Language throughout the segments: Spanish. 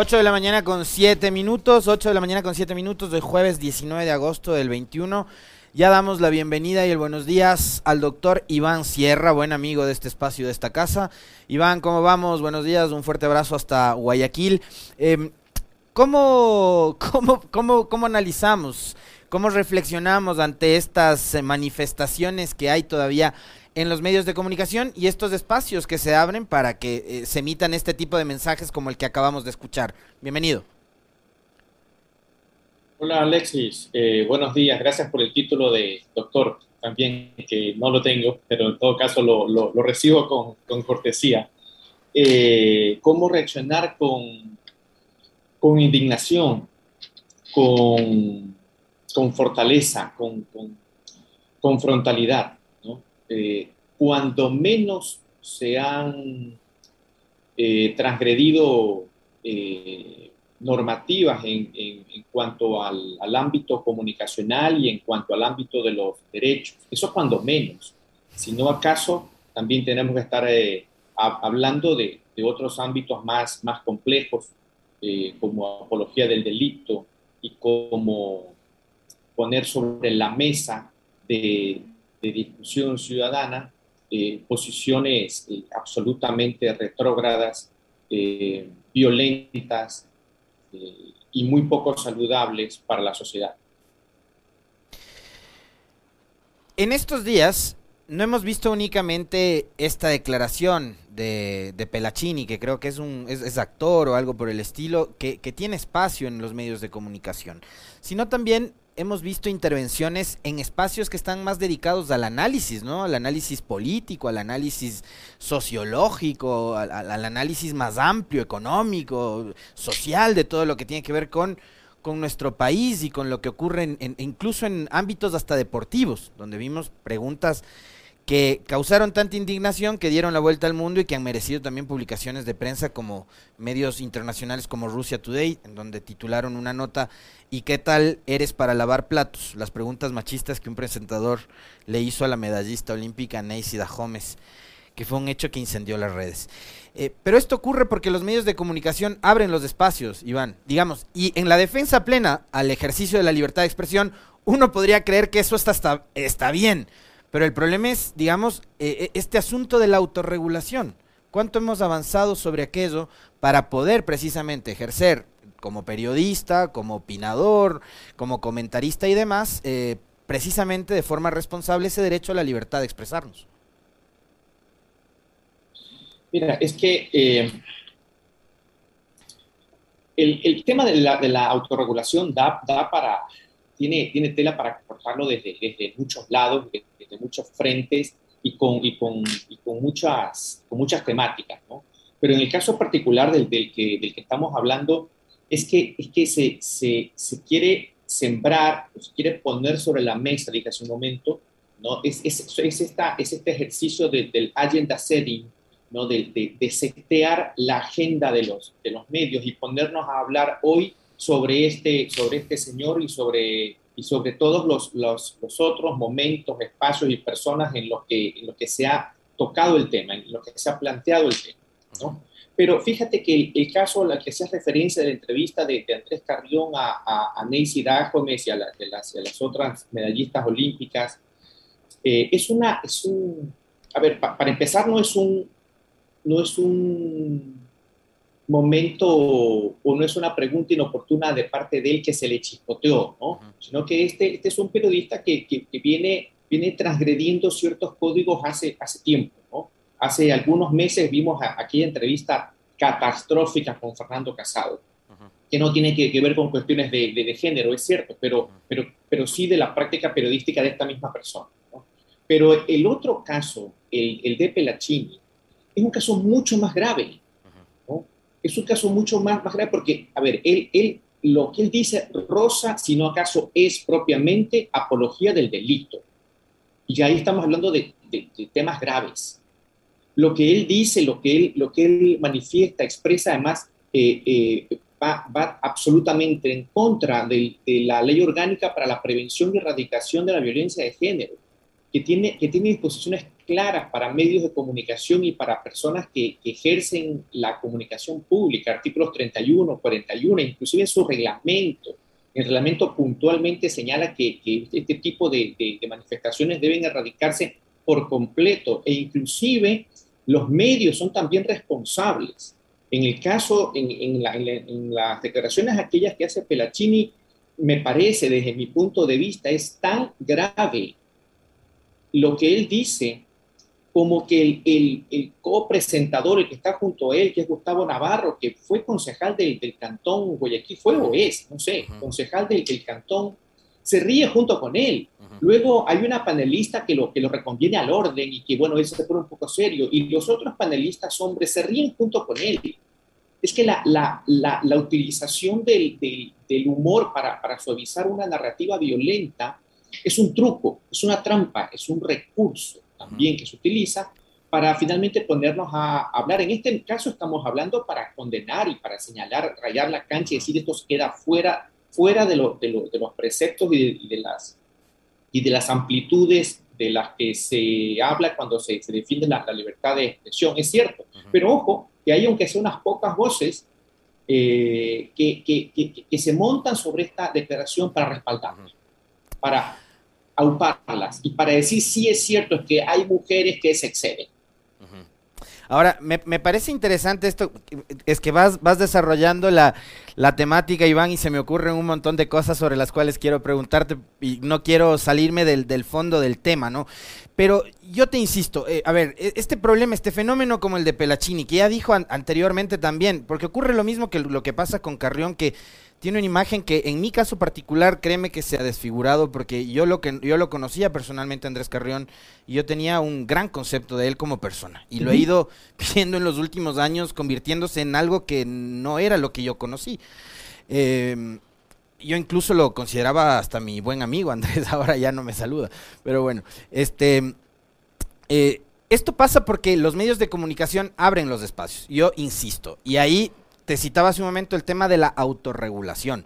8 de la mañana con 7 minutos, 8 de la mañana con 7 minutos del jueves 19 de agosto del 21. Ya damos la bienvenida y el buenos días al doctor Iván Sierra, buen amigo de este espacio, de esta casa. Iván, ¿cómo vamos? Buenos días, un fuerte abrazo hasta Guayaquil. Eh, ¿cómo, cómo, cómo, ¿Cómo analizamos, cómo reflexionamos ante estas manifestaciones que hay todavía en los medios de comunicación y estos espacios que se abren para que eh, se emitan este tipo de mensajes como el que acabamos de escuchar. Bienvenido. Hola Alexis, eh, buenos días, gracias por el título de doctor, también que no lo tengo, pero en todo caso lo, lo, lo recibo con, con cortesía. Eh, ¿Cómo reaccionar con, con indignación, con, con fortaleza, con, con frontalidad? Eh, cuando menos se han eh, transgredido eh, normativas en, cuanto al, ámbito comunicacional y en cuanto al ámbito de los derechos. Eso cuando menos. Si no acaso, también tenemos que estar hablando de, otros ámbitos más, más complejos, como apología del delito y como poner sobre la mesa de, de discusión ciudadana, eh, posiciones eh, absolutamente retrógradas, eh, violentas y muy poco saludables para la sociedad. En estos días no hemos visto únicamente esta declaración de, de Pelacini, que creo que es un es, actor o algo por el estilo, que, que tiene espacio en los medios de comunicación, sino también hemos visto intervenciones en espacios que están más dedicados al análisis, ¿no? Al análisis político, al análisis sociológico, al, análisis más amplio, económico, social, de todo lo que tiene que ver con, con nuestro país y con lo que ocurre en, incluso en ámbitos hasta deportivos, donde vimos preguntas que causaron tanta indignación que dieron la vuelta al mundo y que han merecido también publicaciones de prensa como medios internacionales como Russia Today, en donde titularon una nota ¿Y qué tal eres para lavar platos? Las preguntas machistas que un presentador le hizo a la medallista olímpica Neisida Gómez, que fue un hecho que incendió las redes. Eh, pero esto ocurre porque los medios de comunicación abren los espacios, Iván, digamos, y en la defensa plena al ejercicio de la libertad de expresión, uno podría creer que eso está, está bien pero el problema es, digamos, eh, eh, este asunto de la autorregulación. ¿Cuánto hemos avanzado sobre aquello para poder precisamente ejercer como periodista, como opinador, como comentarista y demás, eh, precisamente de forma responsable ese derecho a la libertad de expresarnos? Mira, es que el, tema de la, de la autorregulación da, da para, tiene, tiene tela para cortarlo desde, muchos lados, muchos frentes y con, y con, y con, muchas, con muchas temáticas, ¿no? Pero en el caso particular del, del, que, del que estamos hablando, es que, es que se, se, se quiere sembrar, se quiere poner sobre la mesa, dije hace un momento, ¿no? Es, es, es, esta, es este ejercicio del agenda setting, ¿no? De, de, de, setear la agenda de los, de los medios y ponernos a hablar hoy sobre este, sobre este señor y sobre, y sobre todos los, los, otros momentos, espacios y personas en los, que, en los que se ha tocado el tema, en los que se ha planteado el tema. ¿no? Pero fíjate que el, caso al que hace referencia de la entrevista de, Andrés Carrión a, a, a Neisy Gómez y a, las, a, las, otras medallistas olímpicas, eh, es una, es un, a ver, para empezar no es un, no es un momento o no es una pregunta inoportuna de parte de él que se le chispoteó, ¿no? Sino que este, este es un periodista que, que, viene, viene transgrediendo ciertos códigos hace, hace tiempo, ¿no? Hace algunos meses vimos aquella entrevista catastrófica con Fernando Casado, que no tiene que, ver con cuestiones de, de, género, es cierto, pero, pero, pero sí de la práctica periodística de esta misma persona. ¿no? Pero el otro caso, el, el de Pelachini, es un caso mucho más grave es un caso mucho más, grave porque, a ver, él, lo que él dice rosa, si no acaso es propiamente apología del delito. Y ahí estamos hablando de, temas graves. Lo que él dice, lo que él, lo que él manifiesta, expresa, además, eh, eh, va, va, absolutamente en contra de, de, la ley orgánica para la prevención y erradicación de la violencia de género, que tiene, que tiene disposiciones claras para medios de comunicación y para personas que, ejercen la comunicación pública, artículos 31, 41, inclusive en su reglamento. El reglamento puntualmente señala que, este tipo de, manifestaciones deben erradicarse por completo e inclusive los medios son también responsables. En el caso, en, las declaraciones aquellas que hace Pelacini, me parece desde mi punto de vista es tan grave lo que él dice como que el, el, el copresentador, el que está junto a él, que es Gustavo Navarro, que fue concejal del, del cantón Guayaquil, fue o es, no sé, concejal del, del, cantón, se ríe junto con él. Luego hay una panelista que lo, que lo reconviene al orden y que, bueno, él se pone un poco serio, y los otros panelistas hombres se ríen junto con él. Es que la, la, la, la utilización del, del, del humor para, para suavizar una narrativa violenta es un truco, es una trampa, es un recurso también que se utiliza para finalmente ponernos a hablar. En este caso estamos hablando para condenar y para señalar, rayar la cancha y decir esto queda fuera, fuera de, lo, de, de los preceptos y de, las, y de las amplitudes de las que se habla cuando se, se defiende la, libertad de expresión. Es cierto, pero ojo, que hay aunque sea unas pocas voces eh, que, que, que, se montan sobre esta declaración para respaldarla para auparlas y para decir si es cierto que hay mujeres que se exceden. Ahora, me, parece interesante esto, es que vas, vas desarrollando la, la, temática, Iván, y se me ocurren un montón de cosas sobre las cuales quiero preguntarte y no quiero salirme del, del fondo del tema, ¿no? Pero yo te insisto, eh, a ver, e, este problema, este fenómeno como el de Pelachini, que ya dijo anteriormente también, porque ocurre lo mismo que lo que pasa con Carrión, que tiene una imagen que en mi caso particular, créeme que se ha desfigurado porque yo lo que yo lo conocía personalmente Andrés Carrión y yo tenía un gran concepto de él como persona y lo he ido viendo en los últimos años convirtiéndose en algo que no era lo que yo conocí. Em, yo incluso lo consideraba hasta mi buen amigo Andrés, ahora ya no me saluda, pero bueno, este eh, esto pasa porque los medios de comunicación abren los espacios, yo insisto, y ahí te citaba hace un momento el tema de la autorregulación.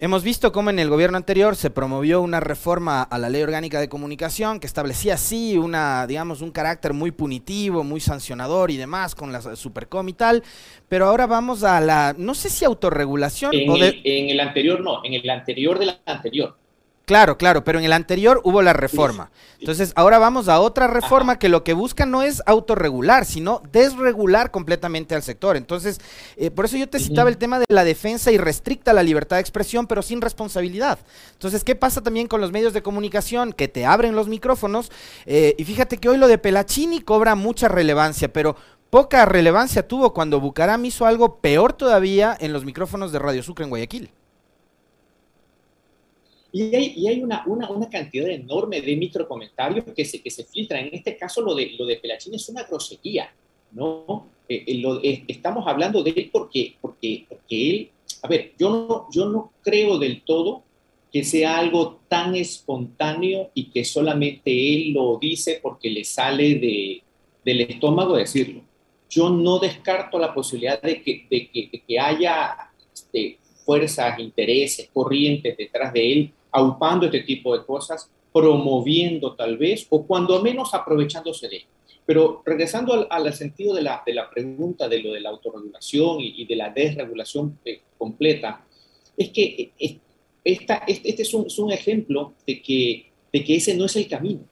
Hemos visto cómo en el gobierno anterior se promovió una reforma a la ley orgánica de comunicación que establecía así una, digamos, un carácter muy punitivo, muy sancionador y demás con la Supercom y tal, pero ahora vamos a la, no sé si autorregulación. En, el, en el anterior no, en el anterior de la anterior. Claro, claro, pero en el anterior hubo la reforma. Entonces, ahora vamos a otra reforma que lo que busca no es autorregular, sino desregular completamente al sector. Entonces, eh, por eso yo te citaba el tema de la defensa y restricta la libertad de expresión, pero sin responsabilidad. Entonces, ¿qué pasa también con los medios de comunicación que te abren los micrófonos? Eh, y fíjate que hoy lo de Pelachini cobra mucha relevancia, pero poca relevancia tuvo cuando Bucaram hizo algo peor todavía en los micrófonos de Radio Sucre en Guayaquil. Y hay, y hay una, una, una, cantidad enorme de microcomentarios que se, que se filtran. En este caso, lo de, lo de Pelachín es una grosería, ¿no? Eh, eh, lo, eh, estamos hablando de él porque, porque, porque él, a ver, yo no, yo no creo del todo que sea algo tan espontáneo y que solamente él lo dice porque le sale de, del estómago decirlo. Yo no descarto la posibilidad de que, de que, de que haya este, fuerzas, intereses, corrientes detrás de él aupando este tipo de cosas, promoviendo tal vez, o cuando menos aprovechándose de Pero regresando al, sentido de la, de la, pregunta de lo de la autorregulación y, de la desregulación eh, completa, es que eh, esta, este, este es, un, es, un, ejemplo de que, de que ese no es el camino.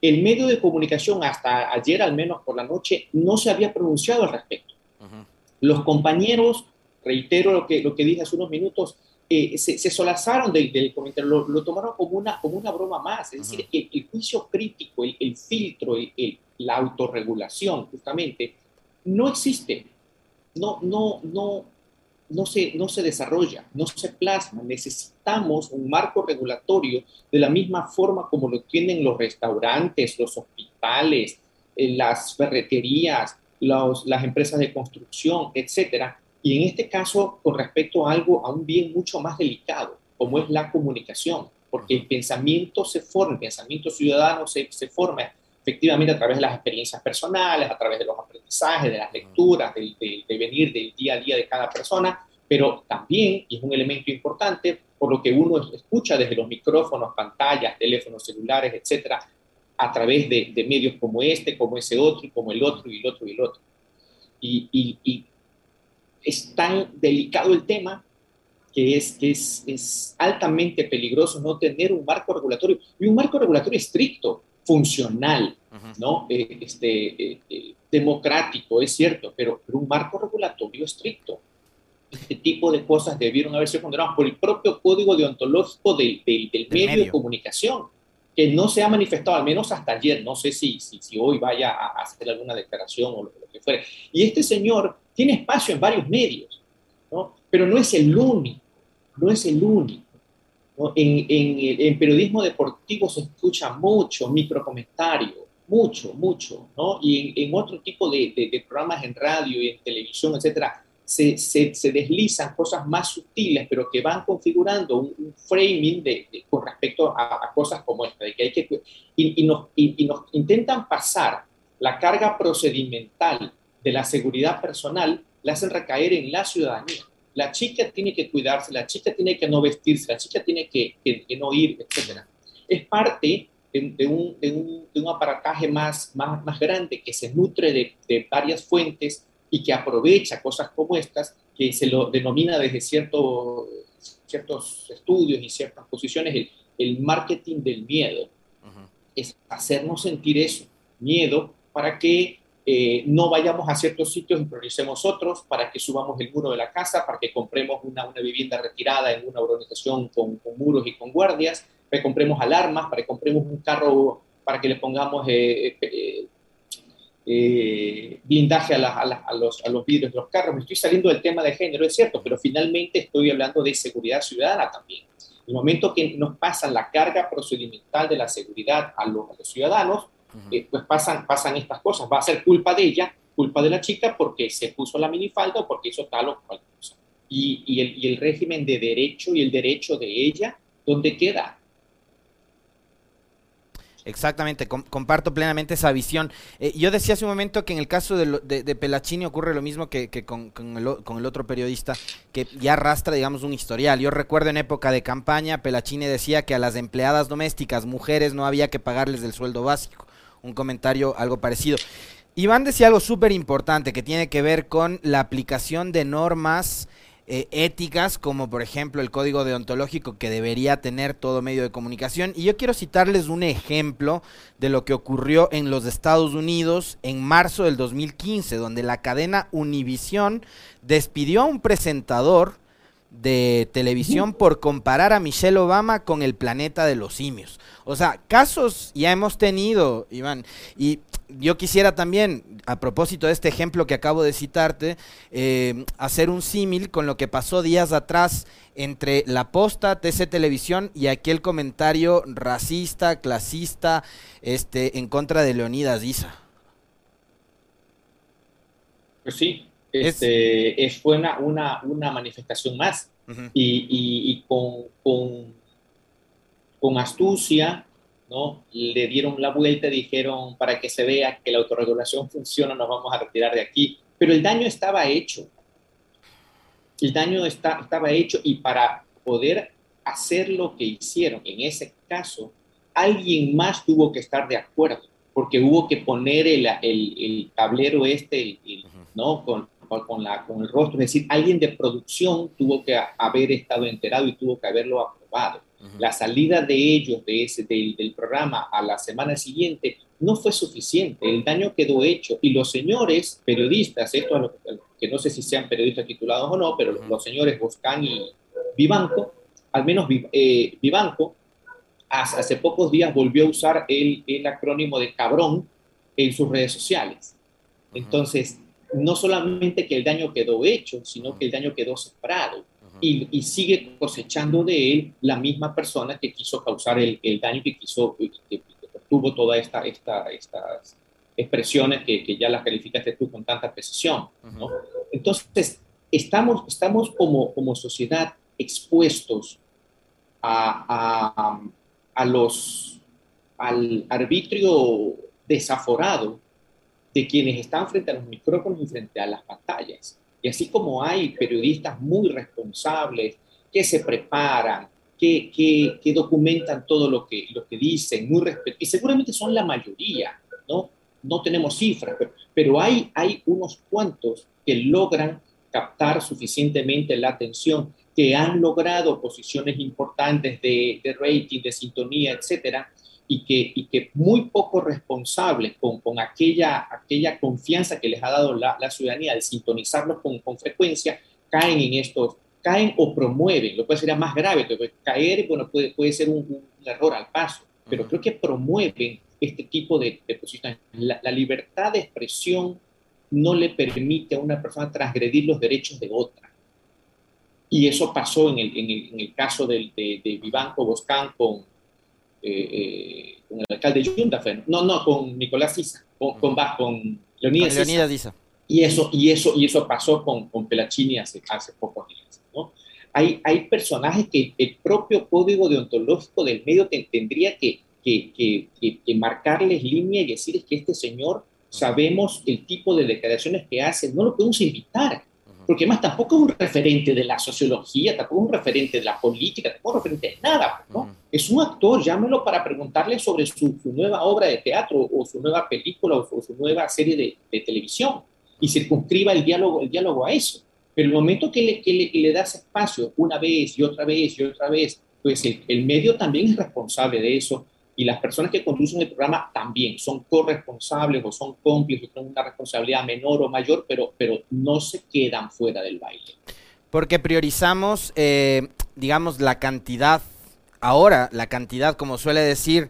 El medio de comunicación hasta ayer, al menos por la noche, no se había pronunciado al respecto. Los compañeros, reitero lo que, lo que dije hace unos minutos, eh, se, solazaron del, comentario, lo, tomaron como una, como una broma más. Es decir, el, juicio crítico, el, filtro, la autorregulación, justamente, no existe. No, no, no, no se, no se desarrolla, no se plasma. Necesitamos un marco regulatorio de la misma forma como lo tienen los restaurantes, los hospitales, eh, las ferreterías, las empresas de construcción, etcétera, y en este caso, con respecto a algo, a un bien mucho más delicado, como es la comunicación, porque el pensamiento se forma, el pensamiento ciudadano se, se forma efectivamente a través de las experiencias personales, a través de los aprendizajes, de las lecturas, del, de venir del día a día de cada persona, pero también, y es un elemento importante, por lo que uno escucha desde los micrófonos, pantallas, teléfonos celulares, etcétera, a través de, medios como este, como ese otro, y como el otro, y el otro, y el otro. Y, y, es tan delicado el tema que, es, que es, es, altamente peligroso no tener un marco regulatorio, y un marco regulatorio estricto, funcional, ¿no? Eh, este, eh, eh, democrático, es cierto, pero, pero un marco regulatorio estricto. Este tipo de cosas debieron haber sido condenadas por el propio código deontológico del, del, medio, de comunicación, no se ha manifestado, al menos hasta ayer, no sé si, si, hoy vaya a hacer alguna declaración o lo, que fuera. Y este señor tiene espacio en varios medios, ¿no? pero no es el único, no es el único. En, en, en, periodismo deportivo se escucha mucho microcomentario, mucho, mucho, ¿no? Y en, en otro tipo de, de, de, programas en radio y en televisión, etcétera, se, deslizan cosas más sutiles, pero que van configurando un, framing de, con respecto a, cosas como esta, de que hay que, y, nos, intentan pasar la carga procedimental de la seguridad personal, la hacen recaer en la ciudadanía. La chica tiene que cuidarse, la chica tiene que no vestirse, la chica tiene que, no ir, etc. Es parte de, un, de, un, un, aparataje más, grande que se nutre de varias fuentes y que aprovecha cosas como estas, que se lo denomina desde cierto, ciertos estudios y ciertas posiciones el, el marketing del miedo. Es hacernos sentir eso, miedo, para que eh, no vayamos a ciertos sitios y prioricemos otros, para que subamos el muro de la casa, para que compremos una, una vivienda retirada en una urbanización con, con, muros y con guardias, para que compremos alarmas, para que compremos un carro, para que le pongamos eh, eh, eh, blindaje a, los, a los vidrios de los carros. Me estoy saliendo del tema de género, es cierto, pero finalmente estoy hablando de seguridad ciudadana también. En el momento que nos pasan la carga procedimental de la seguridad a los, ciudadanos, eh, pues pasan, pasan estas cosas. Va a ser culpa de ella, culpa de la chica porque se puso la minifalda o porque hizo tal o cual cosa. Y, y, el, y el régimen de derecho y el derecho de ella, ¿dónde queda? Exactamente, comparto plenamente esa visión. Eh, yo decía hace un momento que en el caso de, de, Pelachini ocurre lo mismo que, con, el, otro periodista, que ya arrastra, digamos, un historial. Yo recuerdo en época de campaña, Pelachini decía que a las empleadas domésticas, mujeres, no había que pagarles del sueldo básico. Un comentario algo parecido. Iván decía algo súper importante que tiene que ver con la aplicación de normas eh, éticas, como por ejemplo el código deontológico que debería tener todo medio de comunicación. Y yo quiero citarles un ejemplo de lo que ocurrió en los Estados Unidos en marzo del 2015, donde la cadena Univision despidió a un presentador de televisión por comparar a Michelle Obama con el planeta de los simios. O sea, casos ya hemos tenido, Iván, y yo quisiera también, a propósito de este ejemplo que acabo de citarte, eh, hacer un símil con lo que pasó días atrás entre la posta, TC Televisión y aquel comentario racista, clasista, este, en contra de Leonidas Isa. Pues sí, este, es, fue una, una, manifestación más y, con, con, con astucia, ¿no? Le dieron la vuelta y dijeron, para que se vea que la autorregulación funciona, nos vamos a retirar de aquí. Pero el daño estaba hecho. El daño está, estaba hecho y para poder hacer lo que hicieron en ese caso, alguien más tuvo que estar de acuerdo, porque hubo que poner el, el, tablero este, ¿no? Con, con, la, con el rostro, es decir, alguien de producción tuvo que haber estado enterado y tuvo que haberlo aprobado. La salida de ellos de ese, del, del, programa a la semana siguiente no fue suficiente, el daño quedó hecho y los señores periodistas, esto que no sé si sean periodistas titulados o no, pero los señores Boscán y Vivanco, al menos eh, Vivanco, hace pocos días volvió a usar el, el acrónimo de cabrón en sus redes sociales. Entonces, no solamente que el daño quedó hecho, sino que el daño quedó separado y, sigue cosechando de él la misma persona que quiso causar el, daño, que quiso, que, tuvo todas esta, esta, estas expresiones que, que, ya las calificaste tú con tanta precisión. Entonces, estamos, estamos como, como sociedad expuestos a, a, a los, al arbitrio desaforado de quienes están frente a los micrófonos y frente a las pantallas. Y así como hay periodistas muy responsables que se preparan, que, que, documentan todo lo que, lo que dicen, muy y seguramente son la mayoría, ¿no? No tenemos cifras, pero, hay, hay unos cuantos que logran captar suficientemente la atención, que han logrado posiciones importantes de, de rating, de sintonía, etcétera, y que, y que muy poco responsables con, con aquella, aquella confianza que les ha dado la, la ciudadanía de sintonizarlos con, con frecuencia, caen en estos caen o promueven, lo puede ser más grave, caer, bueno, puede, puede ser un, error al paso, pero creo que promueven este tipo de, de posiciones. La, libertad de expresión no le permite a una persona transgredir los derechos de otra. Y eso pasó en el, en el, caso de, de, Vivanco Boscán con, eh, eh, con el alcalde Yunda, no, no, con Nicolás Isa, con, con, con Leonidas, Isa. Y eso, y, eso, y eso pasó con, con Pelachini hace, hace pocos días. Hay, hay personajes que el propio código deontológico del medio tendría que, que, que, marcarles línea y decir que este señor sabemos el tipo de declaraciones que hace, no lo podemos invitar, porque además tampoco es un referente de la sociología, tampoco es un referente de la política, tampoco es un referente de nada, ¿no? Es un actor, llámelo para preguntarle sobre su, nueva obra de teatro o su nueva película o su, nueva serie de, de, televisión y circunscriba el diálogo, el diálogo a eso. Pero el momento que le, que le, das espacio una vez y otra vez y otra vez, pues el, medio también es responsable de eso y las personas que conducen el programa también son corresponsables o son cómplices, con una responsabilidad menor o mayor, pero, pero no se quedan fuera del baile. Porque priorizamos, eh, digamos, la cantidad, ahora la cantidad, como suele decir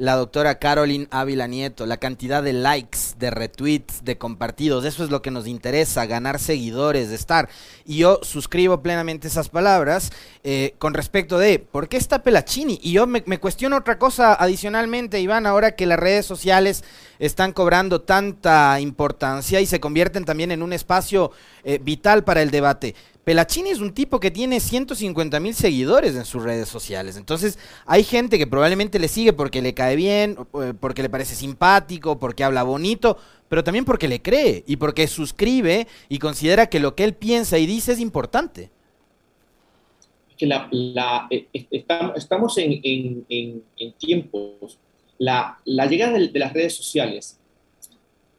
la doctora Caroline Ávila Nieto, la cantidad de likes, de retweets, de compartidos, eso es lo que nos interesa, ganar seguidores, de estar. Y yo suscribo plenamente esas palabras eh, con respecto de, ¿por qué está Pelachini? Y yo me, cuestiono otra cosa adicionalmente, Iván, ahora que las redes sociales están cobrando tanta importancia y se convierten también en un espacio eh, vital para el debate. Pelachini es un tipo que tiene 150 mil seguidores en sus redes sociales. Entonces, hay gente que probablemente le sigue porque le cae bien, eh, porque le parece simpático, porque habla bonito, pero también porque le cree y porque suscribe y considera que lo que él piensa y dice es importante. Que la, eh, estamos en, tiempos, la, llegada de las redes sociales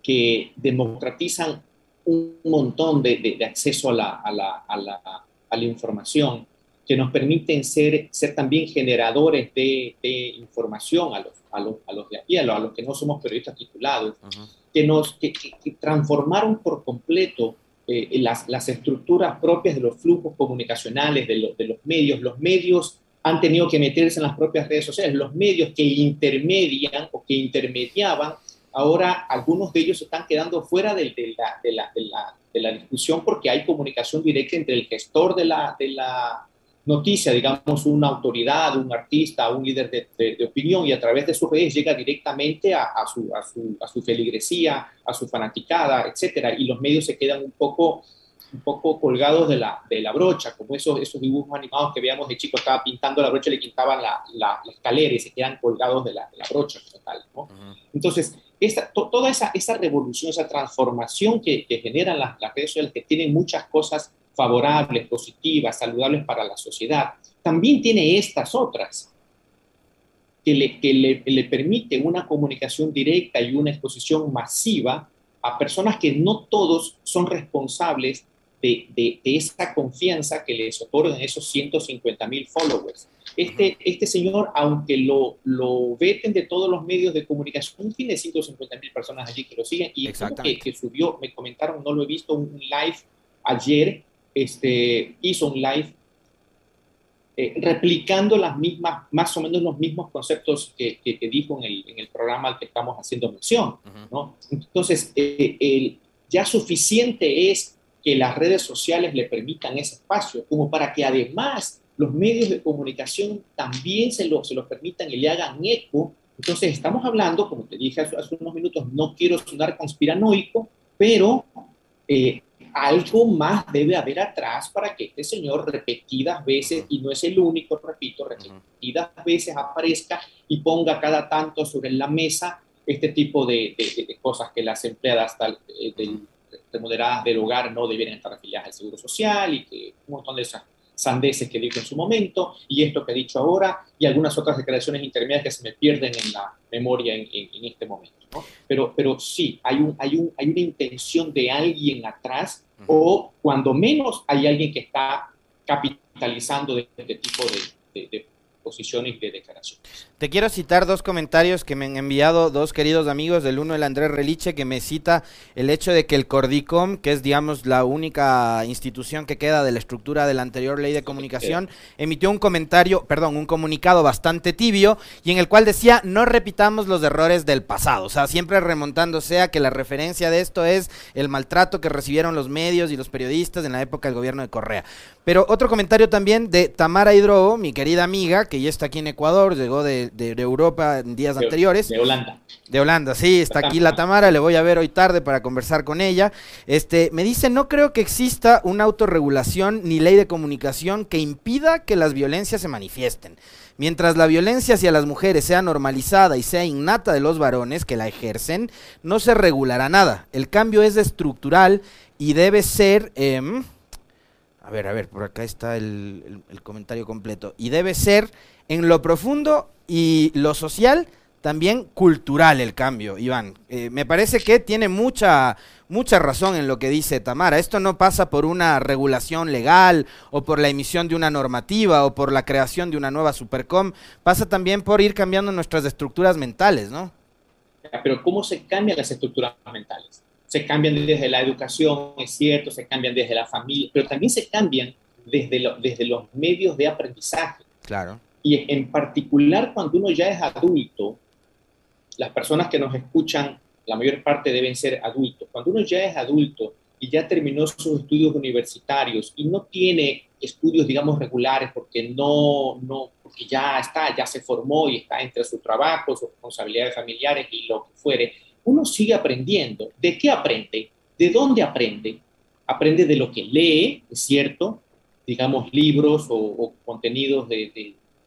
que democratizan un montón de, acceso a la, a, la, a, la, a la, información que nos permiten ser, ser también generadores de, información a los, a, los, a los de aquí, a los, que no somos periodistas titulados, que, nos, que, transformaron por completo eh, las, las, estructuras propias de los flujos comunicacionales, de, de los medios. Los medios han tenido que meterse en las propias redes sociales, los medios que intermedian o que intermediaban ahora algunos de ellos se están quedando fuera de, la, discusión porque hay comunicación directa entre el gestor de la, noticia, digamos, una autoridad, un artista, un líder de, opinión, y a través de sus redes llega directamente a, su, a, su, feligresía, a su fanaticada, etcétera, y los medios se quedan un poco un poco colgados de la, de la brocha, como esos, esos dibujos animados que veíamos de chico, estaba pintando la brocha y le quitaban la, la, escalera y se quedan colgados de la, de la brocha total. ¿no? Entonces, toda esa, revolución, esa transformación que, generan las, redes sociales, que tienen muchas cosas favorables, positivas, saludables para la sociedad, también tiene estas otras, que le, que permiten una comunicación directa y una exposición masiva a personas que no todos son responsables de, de, esa confianza que les otorgan esos 150 mil followers. Este, este señor, aunque lo, lo veten de todos los medios de comunicación, tiene 150 mil personas allí que lo siguen y que, que subió, me comentaron, no lo he visto, un live ayer, este, hizo un live eh, replicando las mismas, más o menos los mismos conceptos que, que, dijo en el, en el, programa al que estamos haciendo mención. ¿no? Entonces, eh, el, ya suficiente es que las redes sociales le permitan ese espacio, como para que además los medios de comunicación también se lo, se lo permitan y le hagan eco. Entonces, estamos hablando, como te dije hace, unos minutos, no quiero sonar conspiranoico, pero eh, algo más debe haber atrás para que este señor repetidas veces, y no es el único, repito, repetidas veces aparezca y ponga cada tanto sobre la mesa este tipo de, de, cosas que las empleadas tal, eh, del, remodeladas del hogar no debieran estar afiliadas al Seguro Social y que un montón de esas sandeces que dijo en su momento y esto que ha dicho ahora y algunas otras declaraciones intermedias que se me pierden en la memoria en, este momento. Pero, pero sí, hay, un, hay, un, hay una intención de alguien atrás o cuando menos hay alguien que está capitalizando de este tipo de, de posiciones de declaraciones. Te quiero citar dos comentarios que me han enviado dos queridos amigos. Del uno, el Andrés Reliche, que me cita el hecho de que el Cordicom, que es, digamos, la única institución que queda de la estructura de la anterior ley de comunicación, emitió un comentario, perdón, un comunicado bastante tibio y en el cual decía, no repitamos los errores del pasado. O sea, siempre remontándose a que la referencia de esto es el maltrato que recibieron los medios y los periodistas en la época del gobierno de Correa. Pero otro comentario también de Tamara Hidrobo, mi querida amiga, que ya está aquí en Ecuador, llegó de, de, Europa en días anteriores. De Holanda. De Holanda, sí, está aquí la Tamara, le voy a ver hoy tarde para conversar con ella. Este, me dice, no creo que exista una autorregulación ni ley de comunicación que impida que las violencias se manifiesten. Mientras la violencia hacia las mujeres sea normalizada y sea innata de los varones que la ejercen, no se regulará nada. El cambio es estructural y debe ser... Em, a ver, a ver, por acá está el, comentario completo. Y debe ser en lo profundo y lo social, también cultural el cambio, Iván. Eh, me parece que tiene mucha, mucha razón en lo que dice Tamara. Esto no pasa por una regulación legal o por la emisión de una normativa o por la creación de una nueva supercom. Pasa también por ir cambiando nuestras estructuras mentales, ¿no? Pero ¿cómo se cambian las estructuras mentales? Se cambian desde la educación, es cierto, se cambian desde la familia, pero también se cambian desde, desde los medios de aprendizaje. Claro. Y en particular cuando uno ya es adulto, las personas que nos escuchan, la mayor parte deben ser adultos. Cuando uno ya es adulto y ya terminó sus estudios universitarios y no tiene estudios, digamos, regulares porque no, no, porque ya está, ya se formó y está entre su trabajo, sus responsabilidades familiares y lo que fuere, uno sigue aprendiendo. ¿De qué aprende? ¿De dónde aprende? Aprende de lo que lee, es cierto, digamos libros o, contenidos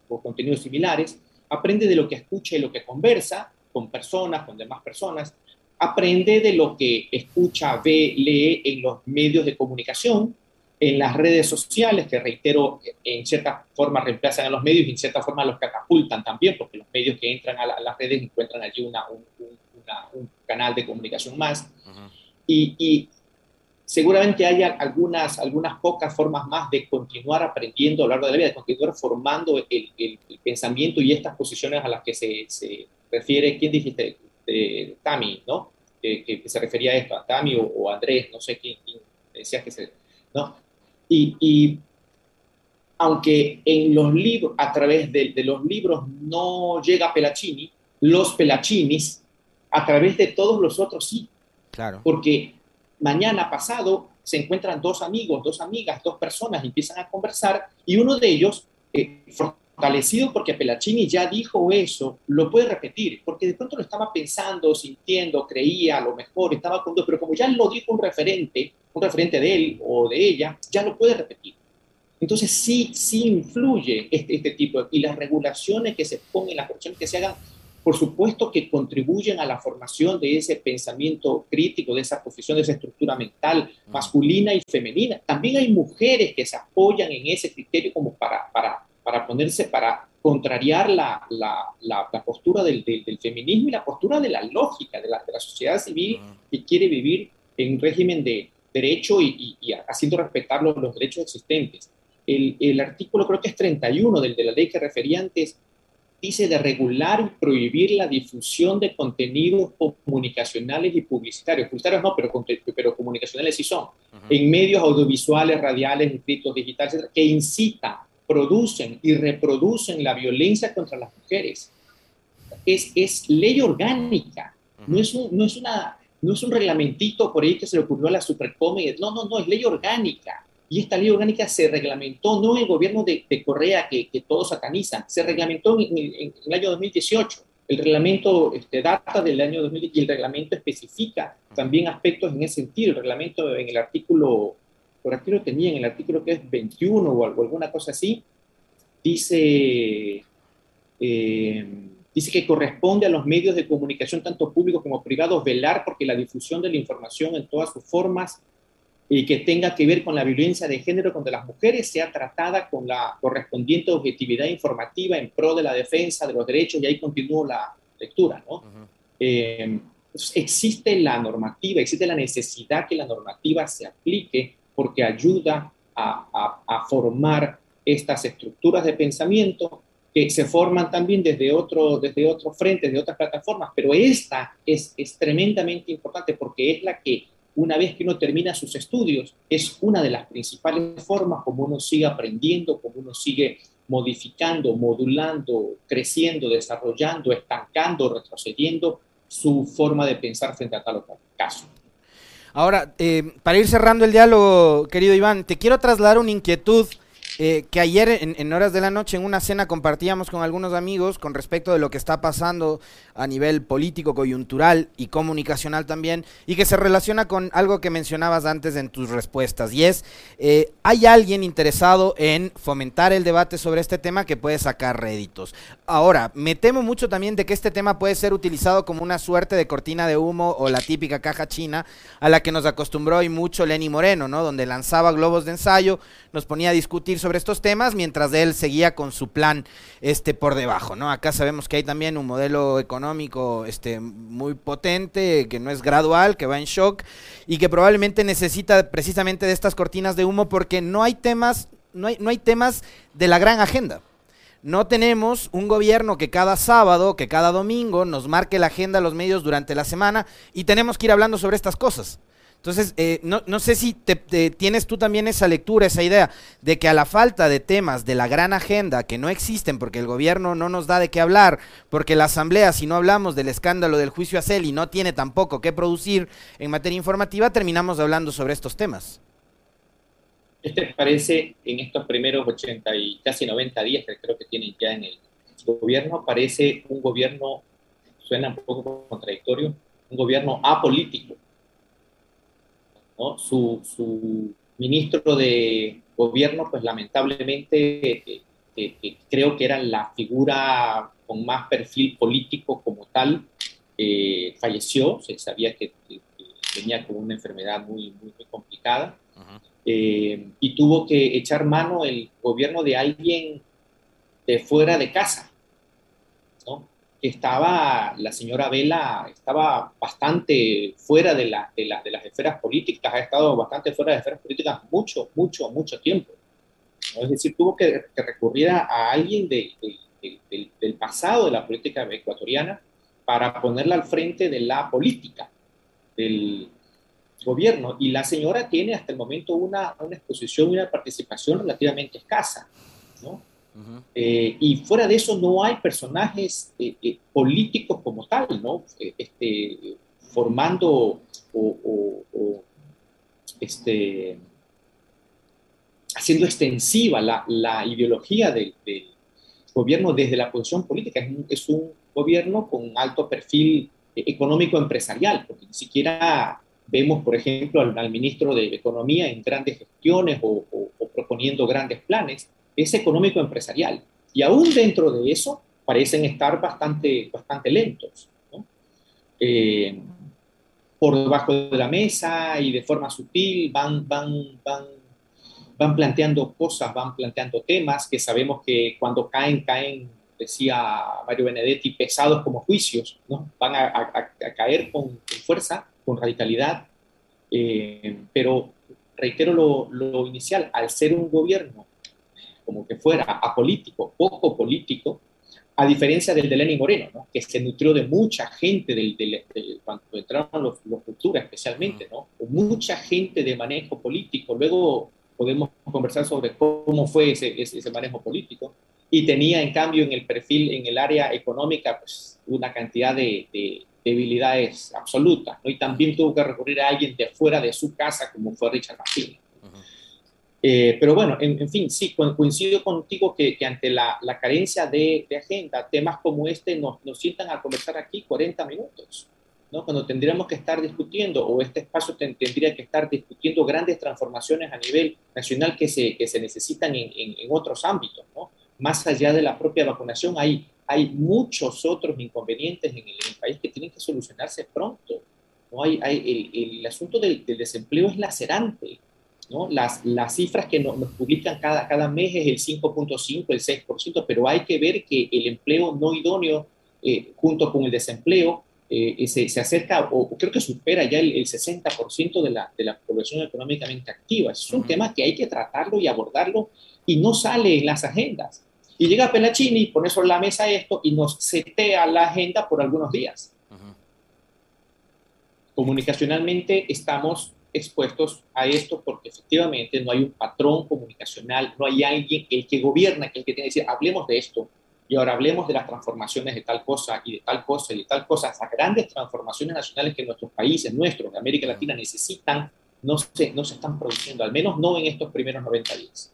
o contenidos similares. Aprende de lo que escucha y lo que conversa con personas, con demás personas. Aprende de lo que escucha, ve, lee en los medios de comunicación, en las redes sociales, que reitero, en cierta forma reemplazan a los medios y en cierta forma los catapultan también, porque los medios que entran a, las redes encuentran allí una, un, un canal de comunicación más. y, seguramente haya algunas, algunas pocas formas más de continuar aprendiendo a lo largo de la vida, de continuar formando el, el, pensamiento y estas posiciones a las que se, se refiere, ¿quién dijiste? Eh, Tami, ¿no? Que, se refería a esto, a Tami o, Andrés, no sé quién, decía que se... ¿no? Y, y, aunque en los libros, a través de, de, los libros no llega Pelacini, los Pelachinis a través de todos los otros sí. Claro. Porque mañana pasado se encuentran dos amigos, dos amigas, dos personas, empiezan a conversar y uno de ellos, eh, fortalecido porque Pelacini ya dijo eso, lo puede repetir, porque de pronto lo estaba pensando, sintiendo, creía, a lo mejor estaba con pero como ya lo dijo un referente, un referente de él o de ella, ya lo puede repetir. Entonces sí, sí influye este, este tipo, y las regulaciones que se ponen, las cuestiones que se hagan, por supuesto que contribuyen a la formación de ese pensamiento crítico, de esa posición, de esa estructura mental masculina y femenina. También hay mujeres que se apoyan en ese criterio como para, para, para ponerse, para contrariar la, la, la, postura del, del, feminismo y la postura de la lógica de la, de la sociedad civil que quiere vivir en un régimen de derecho y, y, haciendo respetar los, los derechos existentes. El, el, artículo creo que es 31 del, de la ley que refería antes dice de regular y prohibir la difusión de contenidos comunicacionales y publicitarios. Publicitarios no, pero, pero comunicacionales sí son. En medios audiovisuales, radiales, escritos, digitales, que incitan, producen y reproducen la violencia contra las mujeres. Es, es ley orgánica, no, es un, no, es una, no es un reglamentito por ahí que se le ocurrió a la Supercome. No, no, no, es ley orgánica y esta ley orgánica se reglamentó no en el gobierno de, Correa, que, todos satanizan, se reglamentó en, el año 2018. El reglamento este, data del año 2018 y el reglamento especifica también aspectos en ese sentido. El reglamento en el artículo, por aquí lo tenía, en el artículo que es 21 o, alguna cosa así, dice, eh, dice que corresponde a los medios de comunicación, tanto públicos como privados, velar porque la difusión de la información en todas sus formas y que tenga que ver con la violencia de género contra las mujeres sea tratada con la correspondiente objetividad informativa en pro de la defensa de los derechos y ahí continúo la lectura, ¿no? Eh, existe la normativa, existe la necesidad que la normativa se aplique porque ayuda a, a, formar estas estructuras de pensamiento que se forman también desde otro, desde otro frente, de otras plataformas, pero esta es, es tremendamente importante porque es la que una vez que uno termina sus estudios, es una de las principales formas como uno sigue aprendiendo, como uno sigue modificando, modulando, creciendo, desarrollando, estancando, retrocediendo su forma de pensar frente a tal o tal caso. Ahora, eh, para ir cerrando el diálogo, querido Iván, te quiero trasladar una inquietud eh, que ayer en, horas de la noche en una cena compartíamos con algunos amigos con respecto de lo que está pasando a nivel político, coyuntural y comunicacional también, y que se relaciona con algo que mencionabas antes en tus respuestas, y es, eh, ¿hay alguien interesado en fomentar el debate sobre este tema que puede sacar réditos? Ahora, me temo mucho también de que este tema puede ser utilizado como una suerte de cortina de humo o la típica caja china a la que nos acostumbró y mucho Lenny Moreno, ¿no? Donde lanzaba globos de ensayo, nos ponía a discutir sobre estos temas mientras él seguía con su plan este por debajo, ¿no? Acá sabemos que hay también un modelo económico este muy potente, que no es gradual, que va en shock y que probablemente necesita precisamente de estas cortinas de humo porque no hay temas no hay, no hay temas de la gran agenda. No tenemos un gobierno que cada sábado, que cada domingo nos marque la agenda a los medios durante la semana y tenemos que ir hablando sobre estas cosas. Entonces, eh, no, no, sé si te, tienes tú también esa lectura, esa idea de que a la falta de temas de la gran agenda que no existen porque el gobierno no nos da de qué hablar, porque la asamblea, si no hablamos del escándalo del juicio a Celi, no tiene tampoco qué producir en materia informativa, terminamos hablando sobre estos temas. Este parece en estos primeros 80 y casi 90 días que creo que tienen ya en el gobierno, parece un gobierno, suena un poco contradictorio, un gobierno apolítico su, ministro de gobierno, pues lamentablemente eh, eh, eh, creo que era la figura con más perfil político como tal, falleció, se sabía que, venía con una enfermedad muy, muy, complicada, y tuvo que echar mano el gobierno de alguien de fuera de casa. Estaba, la señora Vela estaba bastante fuera de, la, de, de, las esferas políticas, ha estado bastante fuera de las esferas políticas mucho, mucho, mucho tiempo. Es decir, tuvo que, recurrir a alguien de, del pasado de la política ecuatoriana para ponerla al frente de la política del gobierno. Y la señora tiene hasta el momento una, una exposición una participación relativamente escasa. ¿no? Eh, y fuera de eso no hay personajes eh, eh, políticos como tal, ¿no? Este, formando o, este, haciendo extensiva la, la ideología del, gobierno desde la posición política. Es un, un gobierno con alto perfil económico empresarial, porque ni siquiera vemos, por ejemplo, al, ministro de Economía en grandes gestiones o, o proponiendo grandes planes es económico empresarial. Y aún dentro de eso parecen estar bastante, bastante lentos. Eh, por debajo de la mesa y de forma sutil van, van, van, van planteando cosas, van planteando temas que sabemos que cuando caen, caen, decía Mario Benedetti, pesados como juicios, ¿no? van a, caer con, fuerza, con radicalidad. Eh, pero reitero lo inicial, al ser un gobierno como que fuera apolítico, poco político, a diferencia del de Lenin Moreno, que se nutrió de mucha gente, del, cuando entraron los, los culturas especialmente, ¿no? mucha gente de manejo político. Luego podemos conversar sobre cómo fue ese, ese, manejo político. Y tenía, en cambio, en el perfil, en el área económica, pues, una cantidad de, debilidades absolutas. ¿no? Y también tuvo que recurrir a alguien de fuera de su casa, como fue Richard Martínez. Eh, pero bueno, en, fin, sí, coincido contigo que, ante la, carencia de, agenda, temas como este nos, nos sientan a conversar aquí 40 minutos, ¿no? Cuando tendríamos que estar discutiendo, o este espacio tendría que estar discutiendo grandes transformaciones a nivel nacional que se, que se necesitan en, en, otros ámbitos, ¿no? Más allá de la propia vacunación, hay, hay muchos otros inconvenientes en el, país que tienen que solucionarse pronto. ¿no? Hay, hay el, el, asunto del, del desempleo es lacerante ¿no? Las, las cifras que nos, publican cada, cada mes es el 5.5, el 6%, pero hay que ver que el empleo no idóneo eh, junto con el desempleo eh, se, se, acerca o creo que supera ya el, 60% de la, de la población económicamente activa. Es un tema que hay que tratarlo y abordarlo y no sale en las agendas. Y llega Pelachini y pone sobre la mesa esto y nos setea la agenda por algunos días. Comunicacionalmente estamos expuestos a esto porque efectivamente no hay un patrón comunicacional, no hay alguien, el que gobierna, el que tiene que decir, hablemos de esto, y ahora hablemos de las transformaciones de tal cosa y de tal cosa y de tal cosa, esas grandes transformaciones nacionales que nuestros países, nuestros, de América Latina, necesitan, no se, no se están produciendo, al menos no en estos primeros 90 días.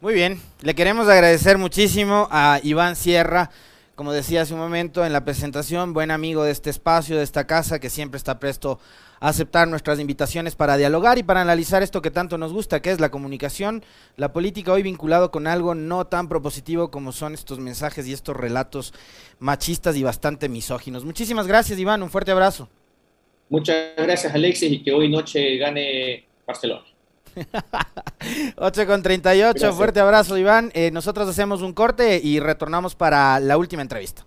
Muy bien, le queremos agradecer muchísimo a Iván Sierra, como decía hace un momento en la presentación, buen amigo de este espacio, de esta casa, que siempre está presto aceptar nuestras invitaciones para dialogar y para analizar esto que tanto nos gusta, que es la comunicación, la política hoy vinculado con algo no tan propositivo como son estos mensajes y estos relatos machistas y bastante misóginos. Muchísimas gracias, Iván, un fuerte abrazo. Muchas gracias, Alexis, y que hoy noche gane Barcelona. 8 con 38, fuerte abrazo Iván. Eh, nosotros hacemos un corte y retornamos para la última entrevista.